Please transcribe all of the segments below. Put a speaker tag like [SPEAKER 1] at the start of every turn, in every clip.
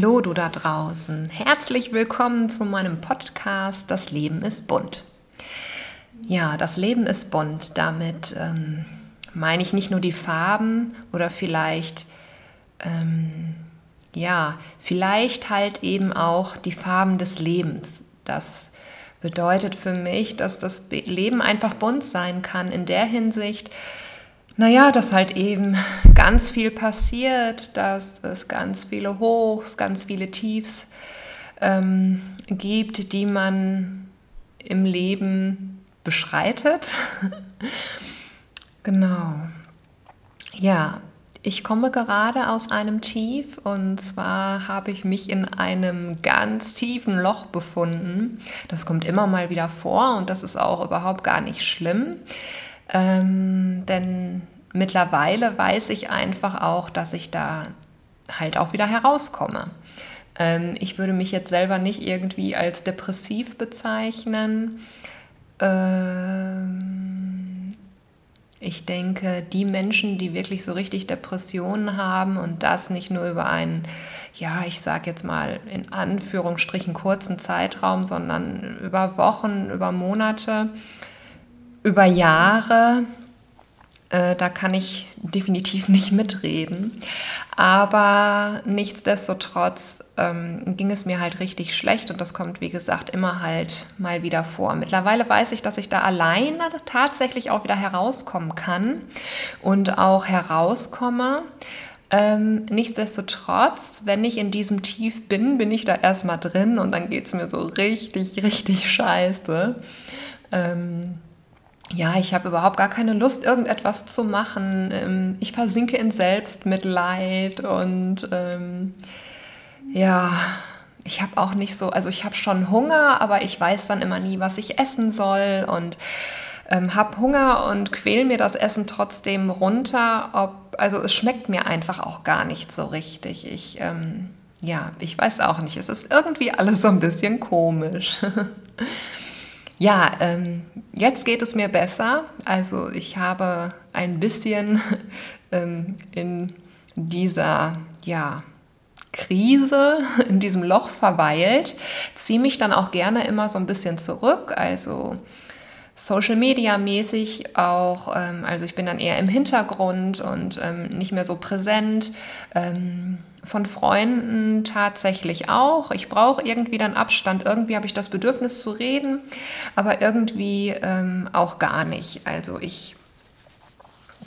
[SPEAKER 1] Hallo du da draußen, herzlich willkommen zu meinem Podcast Das Leben ist bunt. Ja, das Leben ist bunt. Damit ähm, meine ich nicht nur die Farben oder vielleicht, ähm, ja, vielleicht halt eben auch die Farben des Lebens. Das bedeutet für mich, dass das Leben einfach bunt sein kann in der Hinsicht, naja, dass halt eben ganz viel passiert, dass es ganz viele Hochs, ganz viele Tiefs ähm, gibt, die man im Leben beschreitet. genau. Ja, ich komme gerade aus einem Tief und zwar habe ich mich in einem ganz tiefen Loch befunden. Das kommt immer mal wieder vor und das ist auch überhaupt gar nicht schlimm. Ähm, denn mittlerweile weiß ich einfach auch, dass ich da halt auch wieder herauskomme. Ähm, ich würde mich jetzt selber nicht irgendwie als depressiv bezeichnen. Ähm, ich denke, die Menschen, die wirklich so richtig Depressionen haben und das nicht nur über einen, ja, ich sage jetzt mal in Anführungsstrichen kurzen Zeitraum, sondern über Wochen, über Monate, über Jahre, äh, da kann ich definitiv nicht mitreden. Aber nichtsdestotrotz ähm, ging es mir halt richtig schlecht und das kommt, wie gesagt, immer halt mal wieder vor. Mittlerweile weiß ich, dass ich da alleine tatsächlich auch wieder herauskommen kann und auch herauskomme. Ähm, nichtsdestotrotz, wenn ich in diesem Tief bin, bin ich da erstmal drin und dann geht es mir so richtig, richtig scheiße. Ähm, ja, ich habe überhaupt gar keine Lust, irgendetwas zu machen. Ähm, ich versinke in Selbstmitleid und ähm, ja, ich habe auch nicht so, also ich habe schon Hunger, aber ich weiß dann immer nie, was ich essen soll und ähm, habe Hunger und quäle mir das Essen trotzdem runter. Ob, also es schmeckt mir einfach auch gar nicht so richtig. Ich, ähm, ja, ich weiß auch nicht. Es ist irgendwie alles so ein bisschen komisch. Ja, ähm, jetzt geht es mir besser. Also ich habe ein bisschen ähm, in dieser ja, Krise, in diesem Loch verweilt, ziehe mich dann auch gerne immer so ein bisschen zurück. Also Social Media mäßig auch, ähm, also ich bin dann eher im Hintergrund und ähm, nicht mehr so präsent. Ähm, von Freunden tatsächlich auch. Ich brauche irgendwie dann Abstand. Irgendwie habe ich das Bedürfnis zu reden, aber irgendwie ähm, auch gar nicht. Also ich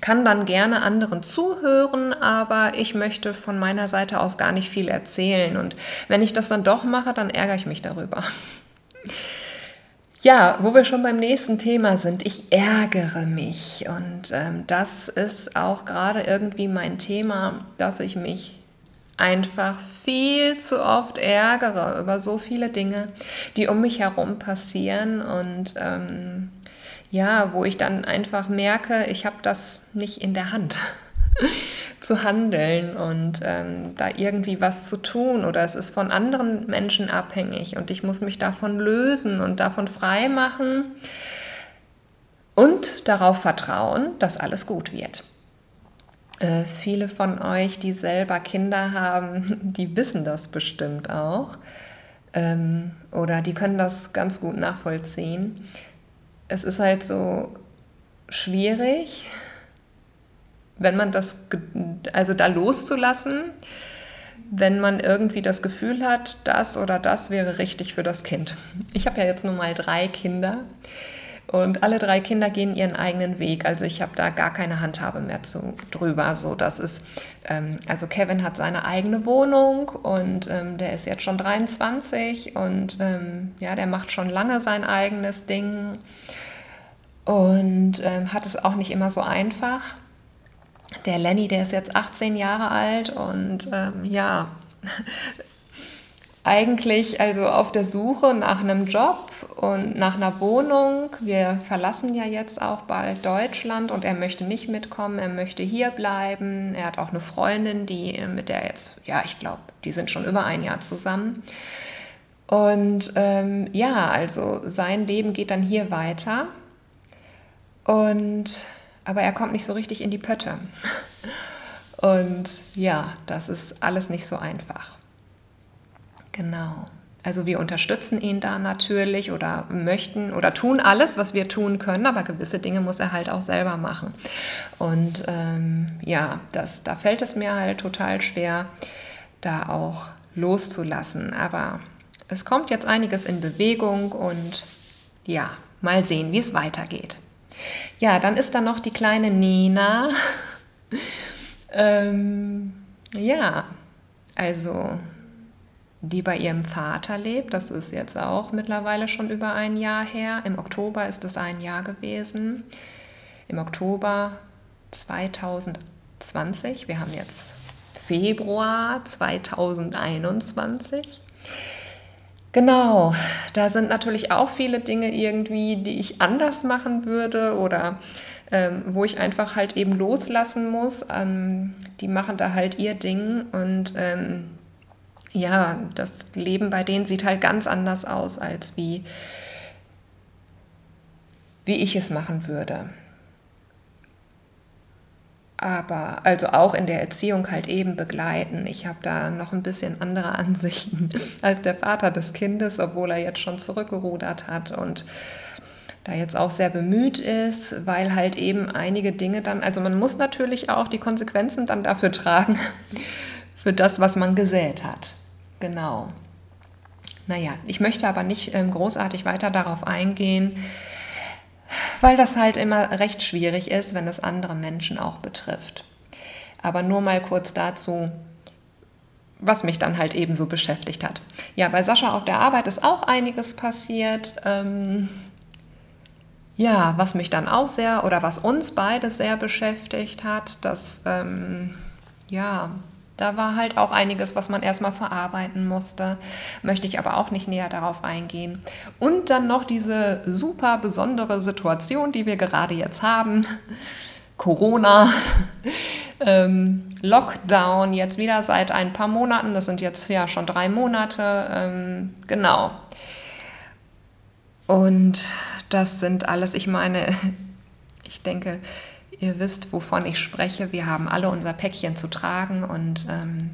[SPEAKER 1] kann dann gerne anderen zuhören, aber ich möchte von meiner Seite aus gar nicht viel erzählen. Und wenn ich das dann doch mache, dann ärgere ich mich darüber. Ja, wo wir schon beim nächsten Thema sind, ich ärgere mich. Und ähm, das ist auch gerade irgendwie mein Thema, dass ich mich einfach viel zu oft ärgere über so viele Dinge, die um mich herum passieren und ähm, ja, wo ich dann einfach merke, ich habe das nicht in der Hand zu handeln und ähm, da irgendwie was zu tun oder es ist von anderen Menschen abhängig und ich muss mich davon lösen und davon frei machen und darauf vertrauen, dass alles gut wird. Äh, viele von euch, die selber Kinder haben, die wissen das bestimmt auch. Ähm, oder die können das ganz gut nachvollziehen. Es ist halt so schwierig, wenn man das, also da loszulassen, wenn man irgendwie das Gefühl hat, das oder das wäre richtig für das Kind. Ich habe ja jetzt nur mal drei Kinder. Und alle drei Kinder gehen ihren eigenen Weg. Also ich habe da gar keine Handhabe mehr zu, drüber. So, das ist, ähm, also Kevin hat seine eigene Wohnung und ähm, der ist jetzt schon 23 und ähm, ja, der macht schon lange sein eigenes Ding und ähm, hat es auch nicht immer so einfach. Der Lenny, der ist jetzt 18 Jahre alt und ähm, ja, eigentlich also auf der Suche nach einem Job und nach einer Wohnung. Wir verlassen ja jetzt auch bald Deutschland und er möchte nicht mitkommen, er möchte hier bleiben. Er hat auch eine Freundin, die mit der jetzt, ja, ich glaube, die sind schon über ein Jahr zusammen. Und ähm, ja, also sein Leben geht dann hier weiter. Und aber er kommt nicht so richtig in die Pötte. Und ja, das ist alles nicht so einfach. Genau. Also wir unterstützen ihn da natürlich oder möchten oder tun alles, was wir tun können, aber gewisse Dinge muss er halt auch selber machen. Und ähm, ja, das, da fällt es mir halt total schwer, da auch loszulassen. Aber es kommt jetzt einiges in Bewegung und ja, mal sehen, wie es weitergeht. Ja, dann ist da noch die kleine Nina. ähm, ja, also die bei ihrem Vater lebt. Das ist jetzt auch mittlerweile schon über ein Jahr her. Im Oktober ist es ein Jahr gewesen. Im Oktober 2020. Wir haben jetzt Februar 2021. Genau, da sind natürlich auch viele Dinge irgendwie, die ich anders machen würde oder ähm, wo ich einfach halt eben loslassen muss. Ähm, die machen da halt ihr Ding und ähm, ja, das Leben bei denen sieht halt ganz anders aus, als wie, wie ich es machen würde. Aber also auch in der Erziehung halt eben begleiten. Ich habe da noch ein bisschen andere Ansichten als der Vater des Kindes, obwohl er jetzt schon zurückgerudert hat und da jetzt auch sehr bemüht ist, weil halt eben einige Dinge dann, also man muss natürlich auch die Konsequenzen dann dafür tragen, für das, was man gesät hat. Genau. Naja, ich möchte aber nicht ähm, großartig weiter darauf eingehen, weil das halt immer recht schwierig ist, wenn es andere Menschen auch betrifft. Aber nur mal kurz dazu, was mich dann halt eben so beschäftigt hat. Ja, bei Sascha auf der Arbeit ist auch einiges passiert. Ähm, ja, was mich dann auch sehr oder was uns beide sehr beschäftigt hat, dass ähm, ja, da war halt auch einiges, was man erstmal verarbeiten musste. Möchte ich aber auch nicht näher darauf eingehen. Und dann noch diese super besondere Situation, die wir gerade jetzt haben. Corona, ähm, Lockdown, jetzt wieder seit ein paar Monaten. Das sind jetzt ja schon drei Monate. Ähm, genau. Und das sind alles, ich meine, ich denke, Ihr wisst, wovon ich spreche. Wir haben alle unser Päckchen zu tragen und ähm,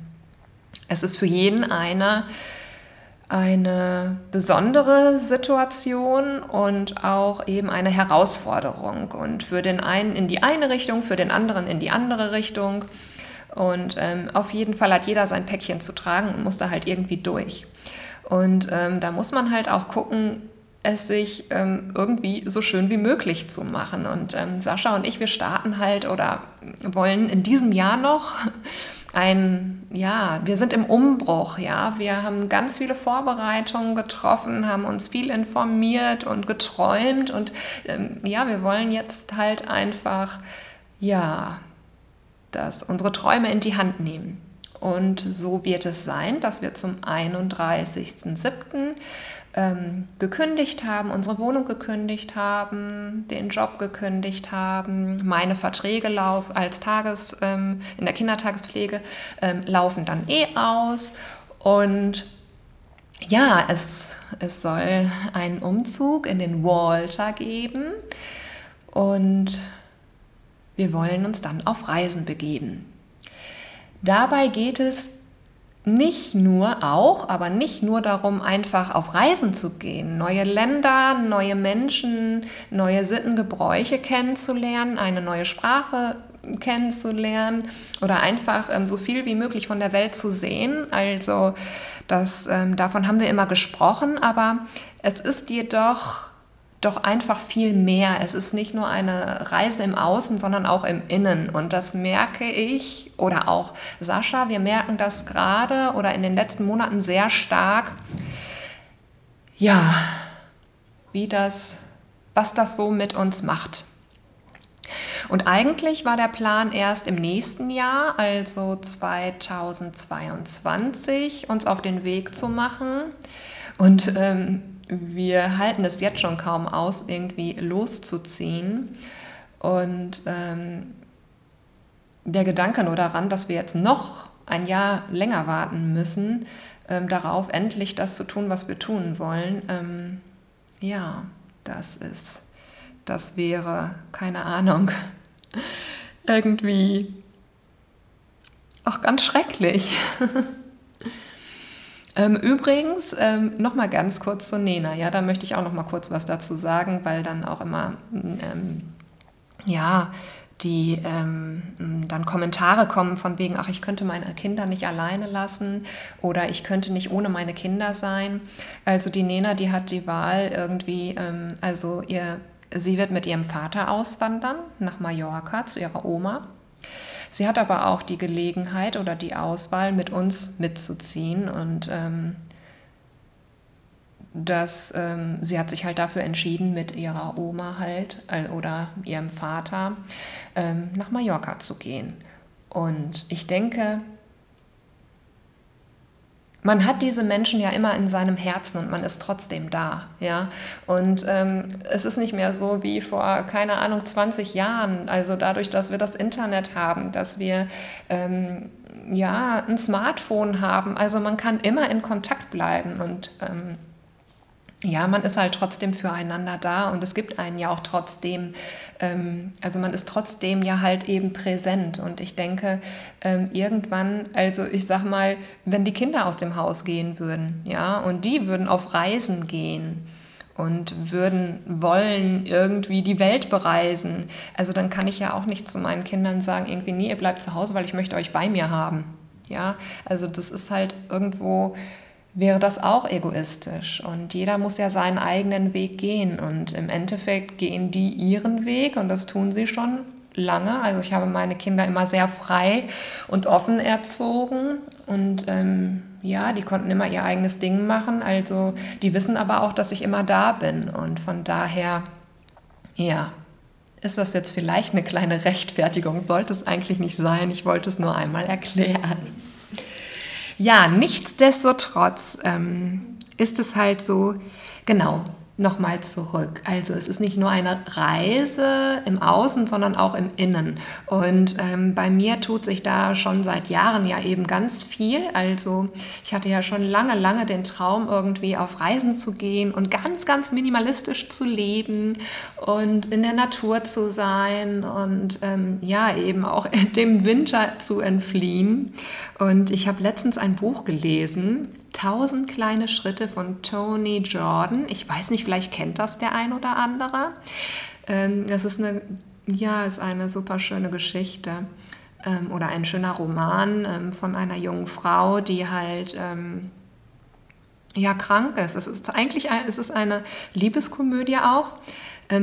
[SPEAKER 1] es ist für jeden einer eine besondere Situation und auch eben eine Herausforderung. Und für den einen in die eine Richtung, für den anderen in die andere Richtung. Und ähm, auf jeden Fall hat jeder sein Päckchen zu tragen und muss da halt irgendwie durch. Und ähm, da muss man halt auch gucken, es sich ähm, irgendwie so schön wie möglich zu machen. Und ähm, Sascha und ich, wir starten halt oder wollen in diesem Jahr noch ein, ja, wir sind im Umbruch, ja. Wir haben ganz viele Vorbereitungen getroffen, haben uns viel informiert und geträumt und ähm, ja, wir wollen jetzt halt einfach, ja, dass unsere Träume in die Hand nehmen. Und so wird es sein, dass wir zum 31.07 ähm, gekündigt haben, unsere Wohnung gekündigt haben, den Job gekündigt haben, meine Verträge lauf, als Tages, ähm, in der Kindertagespflege ähm, laufen dann eh aus. Und ja, es, es soll einen Umzug in den Walter geben und wir wollen uns dann auf Reisen begeben. Dabei geht es nicht nur auch, aber nicht nur darum, einfach auf Reisen zu gehen, neue Länder, neue Menschen, neue Sitten, Gebräuche kennenzulernen, eine neue Sprache kennenzulernen oder einfach ähm, so viel wie möglich von der Welt zu sehen. Also das, ähm, davon haben wir immer gesprochen, aber es ist jedoch doch einfach viel mehr. Es ist nicht nur eine Reise im Außen, sondern auch im Innen. Und das merke ich oder auch Sascha, wir merken das gerade oder in den letzten Monaten sehr stark. Ja, wie das, was das so mit uns macht. Und eigentlich war der Plan erst im nächsten Jahr, also 2022, uns auf den Weg zu machen. Und ähm, wir halten es jetzt schon kaum aus, irgendwie loszuziehen. Und ähm, der Gedanke nur daran, dass wir jetzt noch ein Jahr länger warten müssen, ähm, darauf endlich das zu tun, was wir tun wollen, ähm, ja, das ist, das wäre, keine Ahnung, irgendwie auch ganz schrecklich. Ähm, übrigens, ähm, noch mal ganz kurz zu Nena. Ja, da möchte ich auch noch mal kurz was dazu sagen, weil dann auch immer, ähm, ja, die ähm, dann Kommentare kommen von wegen, ach, ich könnte meine Kinder nicht alleine lassen oder ich könnte nicht ohne meine Kinder sein. Also die Nena, die hat die Wahl irgendwie, ähm, also ihr, sie wird mit ihrem Vater auswandern nach Mallorca zu ihrer Oma. Sie hat aber auch die Gelegenheit oder die Auswahl, mit uns mitzuziehen und ähm, dass ähm, sie hat sich halt dafür entschieden, mit ihrer Oma halt äh, oder ihrem Vater ähm, nach Mallorca zu gehen. Und ich denke, man hat diese Menschen ja immer in seinem Herzen und man ist trotzdem da, ja. Und ähm, es ist nicht mehr so wie vor, keine Ahnung, 20 Jahren. Also dadurch, dass wir das Internet haben, dass wir ähm, ja ein Smartphone haben. Also man kann immer in Kontakt bleiben und ähm, ja, man ist halt trotzdem füreinander da und es gibt einen ja auch trotzdem, ähm, also man ist trotzdem ja halt eben präsent und ich denke, ähm, irgendwann, also ich sag mal, wenn die Kinder aus dem Haus gehen würden, ja, und die würden auf Reisen gehen, und würden wollen irgendwie die Welt bereisen. Also dann kann ich ja auch nicht zu meinen Kindern sagen, irgendwie, nee, ihr bleibt zu Hause, weil ich möchte euch bei mir haben. Ja, also das ist halt irgendwo, wäre das auch egoistisch. Und jeder muss ja seinen eigenen Weg gehen. Und im Endeffekt gehen die ihren Weg und das tun sie schon lange. Also ich habe meine Kinder immer sehr frei und offen erzogen. Und ähm, ja, die konnten immer ihr eigenes Ding machen. Also die wissen aber auch, dass ich immer da bin. Und von daher, ja, ist das jetzt vielleicht eine kleine Rechtfertigung. Sollte es eigentlich nicht sein. Ich wollte es nur einmal erklären. Ja, nichtsdestotrotz ähm, ist es halt so, genau, nochmal zurück. Also es ist nicht nur eine Reise im Außen, sondern auch im Innen. Und ähm, bei mir tut sich da schon seit Jahren ja eben ganz viel. Also ich hatte ja schon lange, lange den Traum, irgendwie auf Reisen zu gehen und ganz, ganz minimalistisch zu leben und in der Natur zu sein und ähm, ja, eben auch dem Winter zu entfliehen. Und ich habe letztens ein Buch gelesen, 1000 kleine Schritte von Tony Jordan. Ich weiß nicht, vielleicht kennt das der ein oder andere. Ähm, das ist eine, ja, ist eine super schöne Geschichte ähm, oder ein schöner Roman ähm, von einer jungen Frau, die halt ja krank ist. Es ist eigentlich es ist eine Liebeskomödie auch.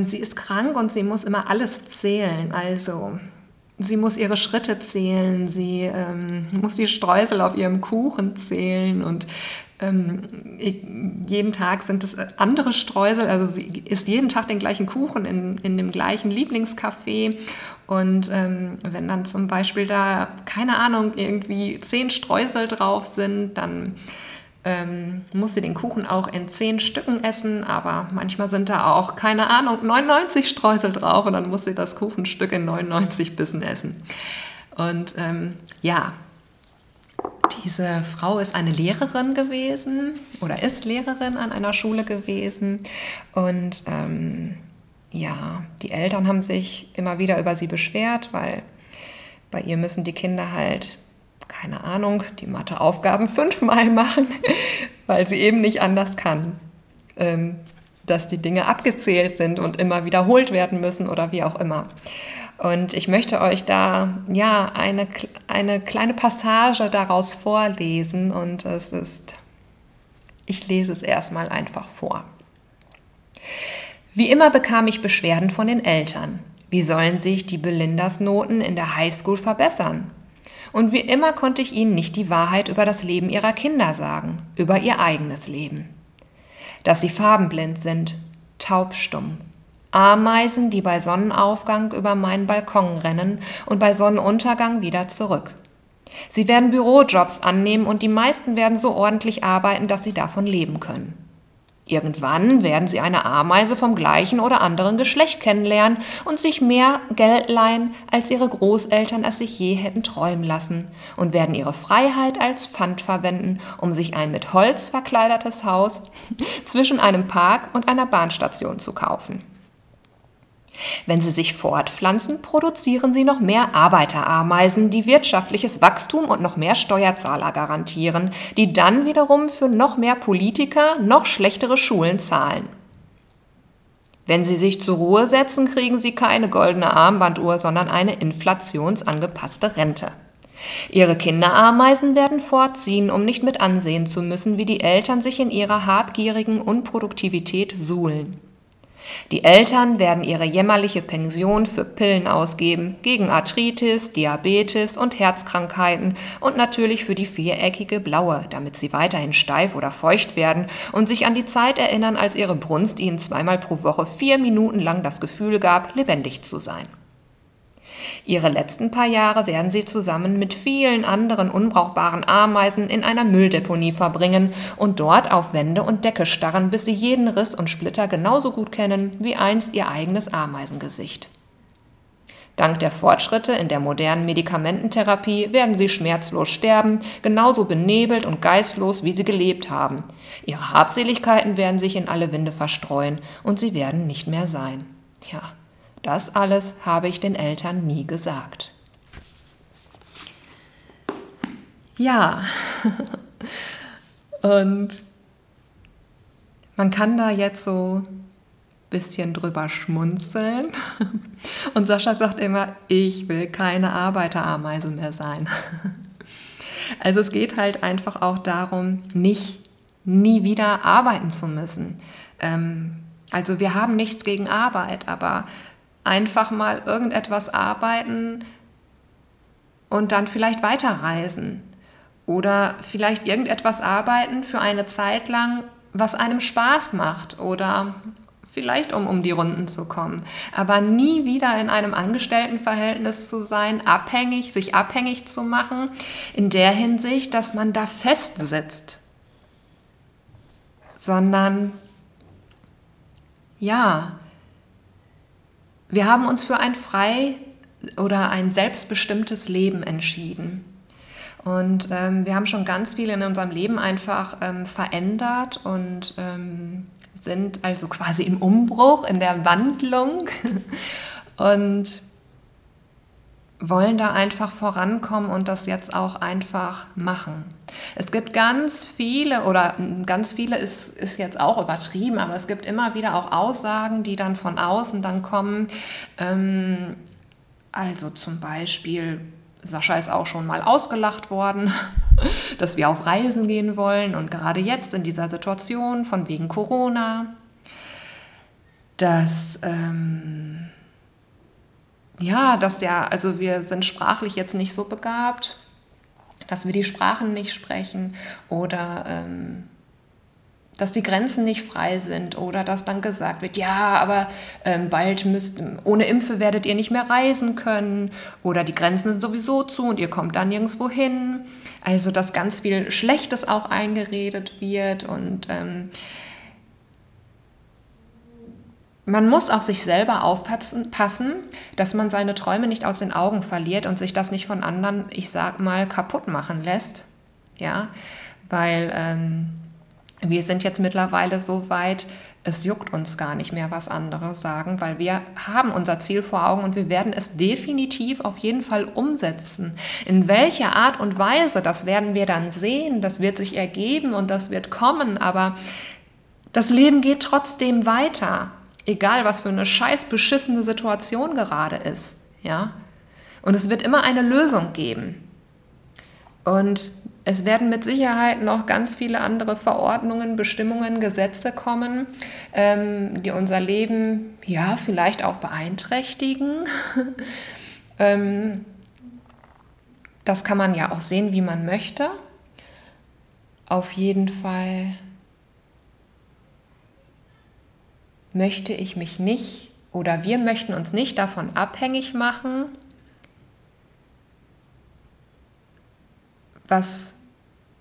[SPEAKER 1] sie ist krank und sie muss immer alles zählen. Also Sie muss ihre Schritte zählen, sie ähm, muss die Streusel auf ihrem Kuchen zählen. Und ähm, jeden Tag sind es andere Streusel, also sie isst jeden Tag den gleichen Kuchen in, in dem gleichen Lieblingscafé. Und ähm, wenn dann zum Beispiel da, keine Ahnung, irgendwie zehn Streusel drauf sind, dann ähm, muss sie den Kuchen auch in zehn Stücken essen, aber manchmal sind da auch, keine Ahnung, 99 Streusel drauf und dann muss sie das Kuchenstück in 99 Bissen essen. Und ähm, ja, diese Frau ist eine Lehrerin gewesen oder ist Lehrerin an einer Schule gewesen und ähm, ja, die Eltern haben sich immer wieder über sie beschwert, weil bei ihr müssen die Kinder halt keine Ahnung, die Matheaufgaben fünfmal machen, weil sie eben nicht anders kann. Ähm, dass die Dinge abgezählt sind und immer wiederholt werden müssen oder wie auch immer. Und ich möchte euch da ja eine, eine kleine Passage daraus vorlesen und es ist, ich lese es erstmal einfach vor. Wie immer bekam ich Beschwerden von den Eltern. Wie sollen sich die Belindas Noten in der Highschool verbessern? Und wie immer konnte ich ihnen nicht die Wahrheit über das Leben ihrer Kinder sagen, über ihr eigenes Leben. Dass sie farbenblind sind, taubstumm. Ameisen, die bei Sonnenaufgang über meinen Balkon rennen und bei Sonnenuntergang wieder zurück. Sie werden Bürojobs annehmen und die meisten werden so ordentlich arbeiten, dass sie davon leben können. Irgendwann werden sie eine Ameise vom gleichen oder anderen Geschlecht kennenlernen und sich mehr Geld leihen, als ihre Großeltern es sich je hätten träumen lassen, und werden ihre Freiheit als Pfand verwenden, um sich ein mit Holz verkleidetes Haus zwischen einem Park und einer Bahnstation zu kaufen. Wenn sie sich fortpflanzen, produzieren sie noch mehr Arbeiterameisen, die wirtschaftliches Wachstum und noch mehr Steuerzahler garantieren, die dann wiederum für noch mehr Politiker noch schlechtere Schulen zahlen. Wenn sie sich zur Ruhe setzen, kriegen sie keine goldene Armbanduhr, sondern eine inflationsangepasste Rente. Ihre Kinderameisen werden fortziehen, um nicht mit ansehen zu müssen, wie die Eltern sich in ihrer habgierigen Unproduktivität suhlen. Die Eltern werden ihre jämmerliche Pension für Pillen ausgeben, gegen Arthritis, Diabetes und Herzkrankheiten und natürlich für die viereckige blaue, damit sie weiterhin steif oder feucht werden und sich an die Zeit erinnern, als ihre Brunst ihnen zweimal pro Woche vier Minuten lang das Gefühl gab, lebendig zu sein. Ihre letzten paar Jahre werden sie zusammen mit vielen anderen unbrauchbaren Ameisen in einer Mülldeponie verbringen und dort auf Wände und Decke starren, bis sie jeden Riss und Splitter genauso gut kennen wie einst ihr eigenes Ameisengesicht. Dank der Fortschritte in der modernen Medikamententherapie werden sie schmerzlos sterben, genauso benebelt und geistlos, wie sie gelebt haben. Ihre Habseligkeiten werden sich in alle Winde verstreuen und sie werden nicht mehr sein. Ja, das alles habe ich den Eltern nie gesagt. Ja, und man kann da jetzt so ein bisschen drüber schmunzeln. Und Sascha sagt immer, ich will keine Arbeiterameise mehr sein. Also es geht halt einfach auch darum, nicht nie wieder arbeiten zu müssen. Ähm, also wir haben nichts gegen Arbeit, aber einfach mal irgendetwas arbeiten und dann vielleicht weiterreisen. Oder vielleicht irgendetwas arbeiten für eine Zeit lang, was einem Spaß macht oder vielleicht um um die Runden zu kommen. Aber nie wieder in einem Angestelltenverhältnis zu sein, abhängig, sich abhängig zu machen, in der Hinsicht, dass man da festsitzt. Sondern ja, wir haben uns für ein frei oder ein selbstbestimmtes Leben entschieden. Und ähm, wir haben schon ganz viel in unserem Leben einfach ähm, verändert und ähm, sind also quasi im Umbruch, in der Wandlung. und wollen da einfach vorankommen und das jetzt auch einfach machen. Es gibt ganz viele, oder ganz viele ist, ist jetzt auch übertrieben, aber es gibt immer wieder auch Aussagen, die dann von außen dann kommen. Ähm, also zum Beispiel, Sascha ist auch schon mal ausgelacht worden, dass wir auf Reisen gehen wollen und gerade jetzt in dieser Situation von wegen Corona, dass... Ähm, ja, dass ja, also wir sind sprachlich jetzt nicht so begabt, dass wir die Sprachen nicht sprechen oder ähm, dass die Grenzen nicht frei sind oder dass dann gesagt wird, ja, aber ähm, bald müsst, ohne Impfe werdet ihr nicht mehr reisen können oder die Grenzen sind sowieso zu und ihr kommt dann nirgendwo hin. Also dass ganz viel Schlechtes auch eingeredet wird und ähm, man muss auf sich selber aufpassen, dass man seine Träume nicht aus den Augen verliert und sich das nicht von anderen, ich sag mal, kaputt machen lässt. Ja, weil ähm, wir sind jetzt mittlerweile so weit, es juckt uns gar nicht mehr, was andere sagen, weil wir haben unser Ziel vor Augen und wir werden es definitiv auf jeden Fall umsetzen. In welcher Art und Weise, das werden wir dann sehen, das wird sich ergeben und das wird kommen, aber das Leben geht trotzdem weiter. Egal, was für eine scheiß beschissene Situation gerade ist. Ja? Und es wird immer eine Lösung geben. Und es werden mit Sicherheit noch ganz viele andere Verordnungen, Bestimmungen, Gesetze kommen, ähm, die unser Leben ja vielleicht auch beeinträchtigen. ähm, das kann man ja auch sehen, wie man möchte. Auf jeden Fall möchte ich mich nicht oder wir möchten uns nicht davon abhängig machen, was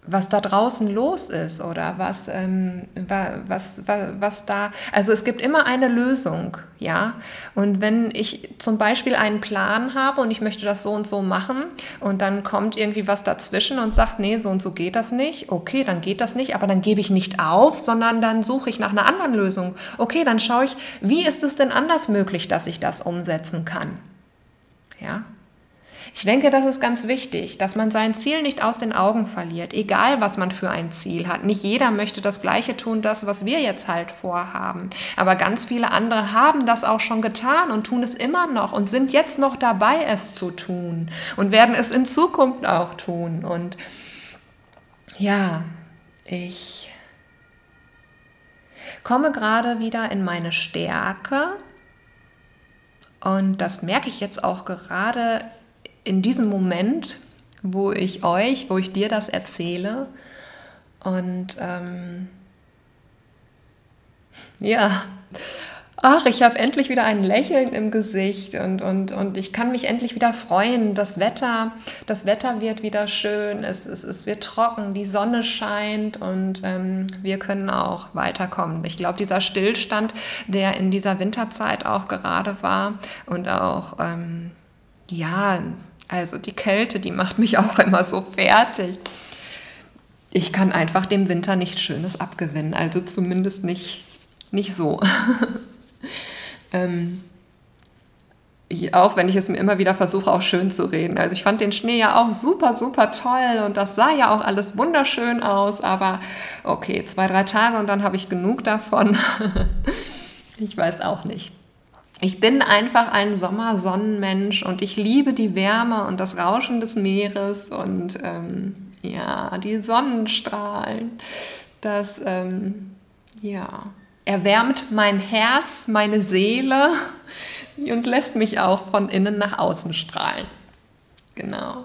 [SPEAKER 1] was da draußen los ist oder was, ähm, was, was, was da, also es gibt immer eine Lösung, ja. Und wenn ich zum Beispiel einen Plan habe und ich möchte das so und so machen und dann kommt irgendwie was dazwischen und sagt, nee, so und so geht das nicht, okay, dann geht das nicht, aber dann gebe ich nicht auf, sondern dann suche ich nach einer anderen Lösung. Okay, dann schaue ich, wie ist es denn anders möglich, dass ich das umsetzen kann? Ja, ich denke, das ist ganz wichtig, dass man sein Ziel nicht aus den Augen verliert, egal was man für ein Ziel hat. Nicht jeder möchte das Gleiche tun, das, was wir jetzt halt vorhaben. Aber ganz viele andere haben das auch schon getan und tun es immer noch und sind jetzt noch dabei, es zu tun und werden es in Zukunft auch tun. Und ja, ich komme gerade wieder in meine Stärke. Und das merke ich jetzt auch gerade in diesem Moment, wo ich euch, wo ich dir das erzähle. Und ähm, ja, ach, ich habe endlich wieder ein Lächeln im Gesicht und, und, und ich kann mich endlich wieder freuen. Das Wetter, das Wetter wird wieder schön, es, es, es wird trocken, die Sonne scheint und ähm, wir können auch weiterkommen. Ich glaube, dieser Stillstand, der in dieser Winterzeit auch gerade war und auch, ähm, ja, also die Kälte, die macht mich auch immer so fertig. Ich kann einfach dem Winter nichts Schönes abgewinnen, also zumindest nicht, nicht so. ähm, auch wenn ich es mir immer wieder versuche, auch schön zu reden. Also ich fand den Schnee ja auch super, super toll und das sah ja auch alles wunderschön aus, aber okay, zwei, drei Tage und dann habe ich genug davon. ich weiß auch nicht. Ich bin einfach ein Sommersonnenmensch und ich liebe die Wärme und das Rauschen des Meeres und ähm, ja, die Sonnenstrahlen. Das ähm, ja, erwärmt mein Herz, meine Seele und lässt mich auch von innen nach außen strahlen. Genau.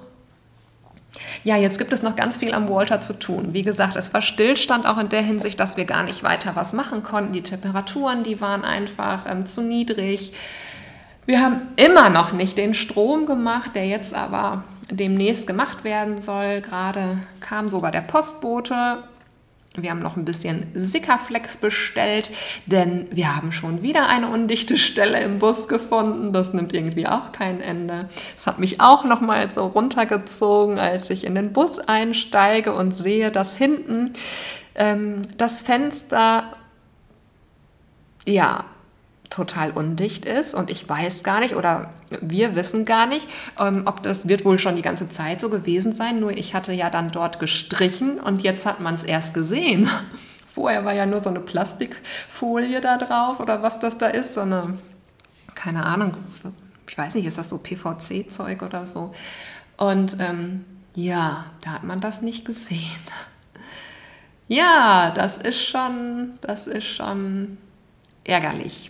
[SPEAKER 1] Ja, jetzt gibt es noch ganz viel am Walter zu tun. Wie gesagt, es war Stillstand auch in der Hinsicht, dass wir gar nicht weiter was machen konnten. Die Temperaturen, die waren einfach ähm, zu niedrig. Wir haben immer noch nicht den Strom gemacht, der jetzt aber demnächst gemacht werden soll. Gerade kam sogar der Postbote wir haben noch ein bisschen Sickerflex bestellt, denn wir haben schon wieder eine undichte Stelle im Bus gefunden. Das nimmt irgendwie auch kein Ende. Es hat mich auch noch mal so runtergezogen, als ich in den Bus einsteige und sehe, dass hinten ähm, das Fenster ja total undicht ist und ich weiß gar nicht oder wir wissen gar nicht, ähm, ob das wird wohl schon die ganze Zeit so gewesen sein. Nur ich hatte ja dann dort gestrichen und jetzt hat man es erst gesehen. Vorher war ja nur so eine Plastikfolie da drauf oder was das da ist, so eine, keine Ahnung, ich weiß nicht, ist das so PVC-Zeug oder so. Und ähm, ja, da hat man das nicht gesehen. Ja, das ist schon, das ist schon ärgerlich.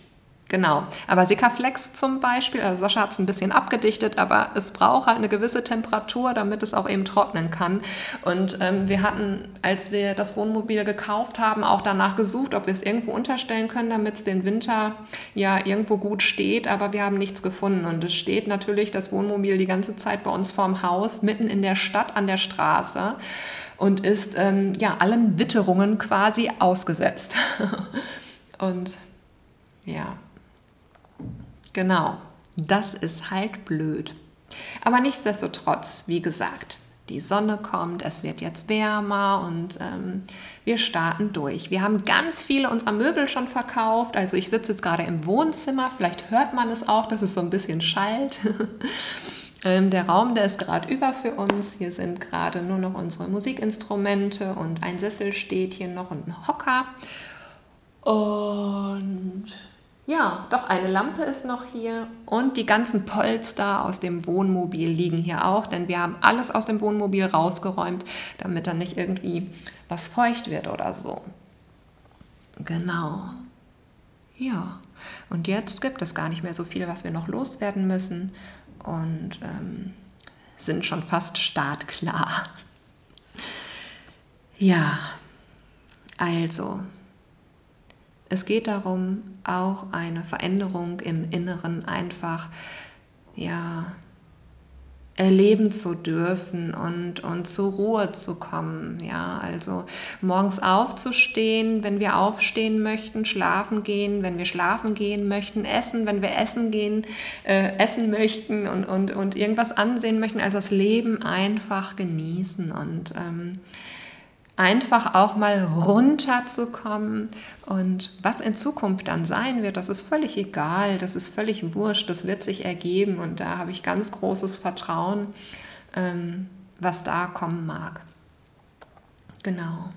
[SPEAKER 1] Genau. Aber Sikaflex zum Beispiel, also Sascha hat es ein bisschen abgedichtet, aber es braucht halt eine gewisse Temperatur, damit es auch eben trocknen kann. Und ähm, wir hatten, als wir das Wohnmobil gekauft haben, auch danach gesucht, ob wir es irgendwo unterstellen können, damit es den Winter ja irgendwo gut steht, aber wir haben nichts gefunden. Und es steht natürlich das Wohnmobil die ganze Zeit bei uns vorm Haus, mitten in der Stadt an der Straße und ist ähm, ja allen Witterungen quasi ausgesetzt. und ja, Genau, das ist halt blöd. Aber nichtsdestotrotz, wie gesagt, die Sonne kommt, es wird jetzt wärmer und ähm, wir starten durch. Wir haben ganz viele unserer Möbel schon verkauft. Also ich sitze jetzt gerade im Wohnzimmer, vielleicht hört man es auch, dass es so ein bisschen schallt. ähm, der Raum, der ist gerade über für uns. Hier sind gerade nur noch unsere Musikinstrumente und ein Sessel steht hier noch und ein Hocker. Und ja, doch, eine Lampe ist noch hier und die ganzen Polster aus dem Wohnmobil liegen hier auch, denn wir haben alles aus dem Wohnmobil rausgeräumt, damit dann nicht irgendwie was feucht wird oder so. Genau. Ja, und jetzt gibt es gar nicht mehr so viel, was wir noch loswerden müssen und ähm, sind schon fast startklar. Ja, also es geht darum, auch eine Veränderung im Inneren einfach, ja, erleben zu dürfen und, und zur Ruhe zu kommen. Ja, also morgens aufzustehen, wenn wir aufstehen möchten, schlafen gehen, wenn wir schlafen gehen möchten, essen, wenn wir essen gehen, äh, essen möchten und, und, und irgendwas ansehen möchten. Also das Leben einfach genießen und ähm, einfach auch mal runterzukommen. Und was in Zukunft dann sein wird, das ist völlig egal, das ist völlig wurscht, das wird sich ergeben. Und da habe ich ganz großes Vertrauen, ähm, was da kommen mag. Genau.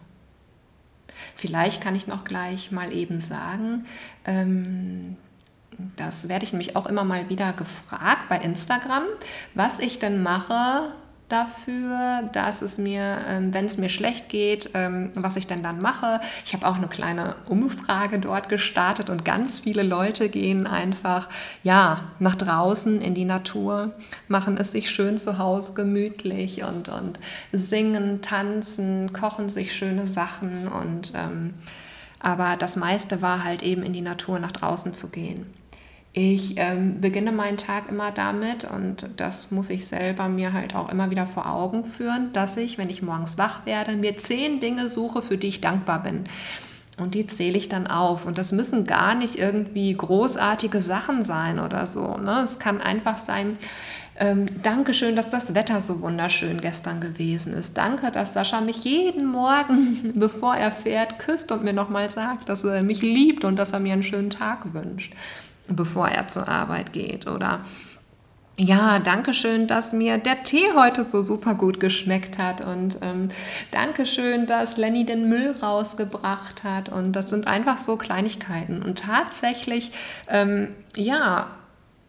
[SPEAKER 1] Vielleicht kann ich noch gleich mal eben sagen, ähm, das werde ich nämlich auch immer mal wieder gefragt bei Instagram, was ich denn mache, dafür, dass es mir, ähm, wenn es mir schlecht geht, ähm, was ich denn dann mache. Ich habe auch eine kleine Umfrage dort gestartet und ganz viele Leute gehen einfach ja nach draußen in die Natur, machen es sich schön zu Hause gemütlich und, und singen, tanzen, kochen sich schöne Sachen und ähm, aber das meiste war halt eben in die Natur nach draußen zu gehen. Ich ähm, beginne meinen Tag immer damit und das muss ich selber mir halt auch immer wieder vor Augen führen, dass ich, wenn ich morgens wach werde, mir zehn Dinge suche, für die ich dankbar bin. Und die zähle ich dann auf. Und das müssen gar nicht irgendwie großartige Sachen sein oder so. Ne? Es kann einfach sein, ähm, Dankeschön, dass das Wetter so wunderschön gestern gewesen ist. Danke, dass Sascha mich jeden Morgen, bevor er fährt, küsst und mir nochmal sagt, dass er mich liebt und dass er mir einen schönen Tag wünscht bevor er zur Arbeit geht. Oder ja, danke schön, dass mir der Tee heute so super gut geschmeckt hat und ähm, danke schön, dass Lenny den Müll rausgebracht hat und das sind einfach so Kleinigkeiten und tatsächlich, ähm, ja,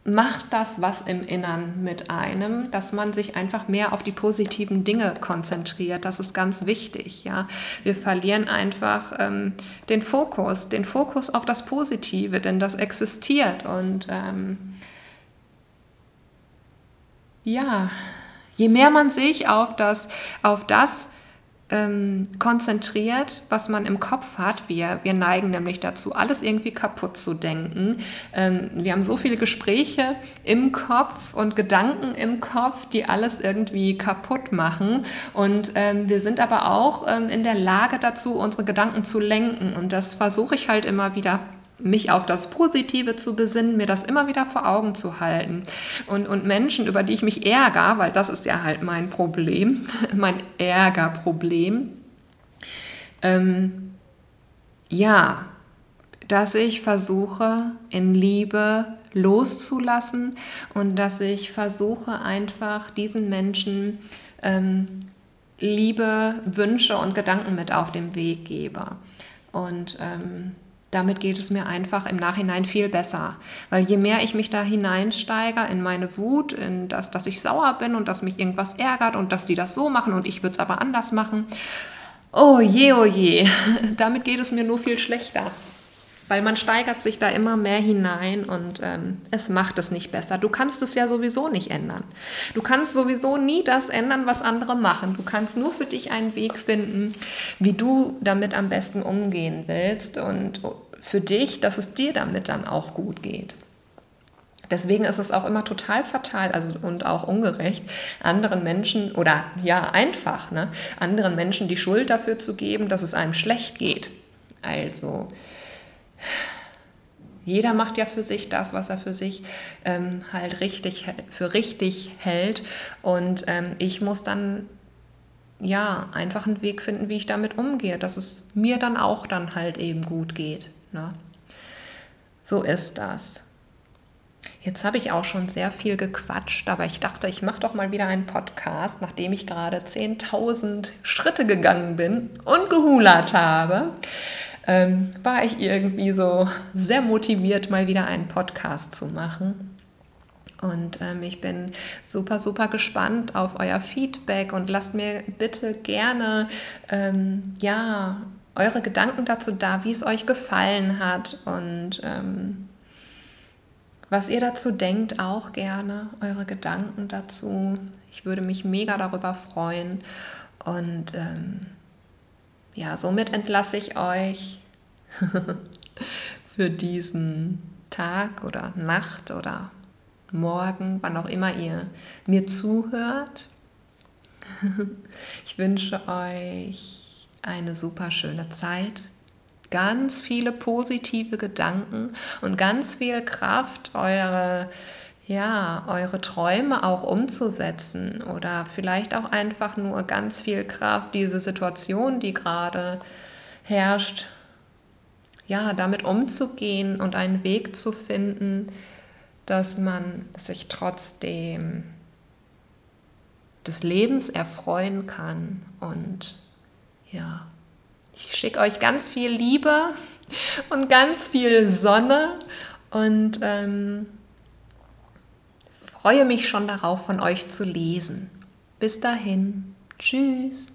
[SPEAKER 1] macht das was im Innern mit einem, dass man sich einfach mehr auf die positiven Dinge konzentriert. Das ist ganz wichtig. Ja, wir verlieren einfach ähm, den Fokus, den Fokus auf das Positive, denn das existiert und ähm, ja, je mehr man sich auf das, auf das ähm, konzentriert, was man im Kopf hat. Wir, wir neigen nämlich dazu, alles irgendwie kaputt zu denken. Ähm, wir haben so viele Gespräche im Kopf und Gedanken im Kopf, die alles irgendwie kaputt machen. Und ähm, wir sind aber auch ähm, in der Lage dazu, unsere Gedanken zu lenken. Und das versuche ich halt immer wieder mich auf das Positive zu besinnen, mir das immer wieder vor Augen zu halten. Und, und Menschen, über die ich mich ärgere, weil das ist ja halt mein Problem, mein Ärgerproblem, ähm, ja, dass ich versuche, in Liebe loszulassen und dass ich versuche, einfach diesen Menschen ähm, Liebe, Wünsche und Gedanken mit auf den Weg gebe. Und ähm, damit geht es mir einfach im Nachhinein viel besser. Weil je mehr ich mich da hineinsteige in meine Wut, in das, dass ich sauer bin und dass mich irgendwas ärgert und dass die das so machen und ich würde es aber anders machen, oh je, oh je, damit geht es mir nur viel schlechter. Weil man steigert sich da immer mehr hinein und ähm, es macht es nicht besser. Du kannst es ja sowieso nicht ändern. Du kannst sowieso nie das ändern, was andere machen. Du kannst nur für dich einen Weg finden, wie du damit am besten umgehen willst und für dich, dass es dir damit dann auch gut geht. Deswegen ist es auch immer total fatal also, und auch ungerecht, anderen Menschen oder ja einfach, ne, anderen Menschen die Schuld dafür zu geben, dass es einem schlecht geht. Also jeder macht ja für sich das, was er für sich ähm, halt richtig für richtig hält. Und ähm, ich muss dann ja einfach einen Weg finden, wie ich damit umgehe, dass es mir dann auch dann halt eben gut geht. Ne? So ist das. Jetzt habe ich auch schon sehr viel gequatscht, aber ich dachte, ich mache doch mal wieder einen Podcast, nachdem ich gerade 10.000 Schritte gegangen bin und gehulert habe. Ähm, war ich irgendwie so sehr motiviert, mal wieder einen Podcast zu machen. Und ähm, ich bin super, super gespannt auf euer Feedback und lasst mir bitte gerne ähm, ja, eure Gedanken dazu da, wie es euch gefallen hat und ähm, was ihr dazu denkt, auch gerne eure Gedanken dazu. Ich würde mich mega darüber freuen. Und ähm, ja, somit entlasse ich euch für diesen Tag oder Nacht oder morgen, wann auch immer ihr mir zuhört. Ich wünsche euch eine super schöne Zeit, ganz viele positive Gedanken und ganz viel Kraft, eure ja, eure Träume auch umzusetzen oder vielleicht auch einfach nur ganz viel Kraft, diese Situation, die gerade herrscht, ja, damit umzugehen und einen Weg zu finden, dass man sich trotzdem des Lebens erfreuen kann. Und ja, ich schicke euch ganz viel Liebe und ganz viel Sonne und ähm, freue mich schon darauf, von euch zu lesen. Bis dahin, tschüss.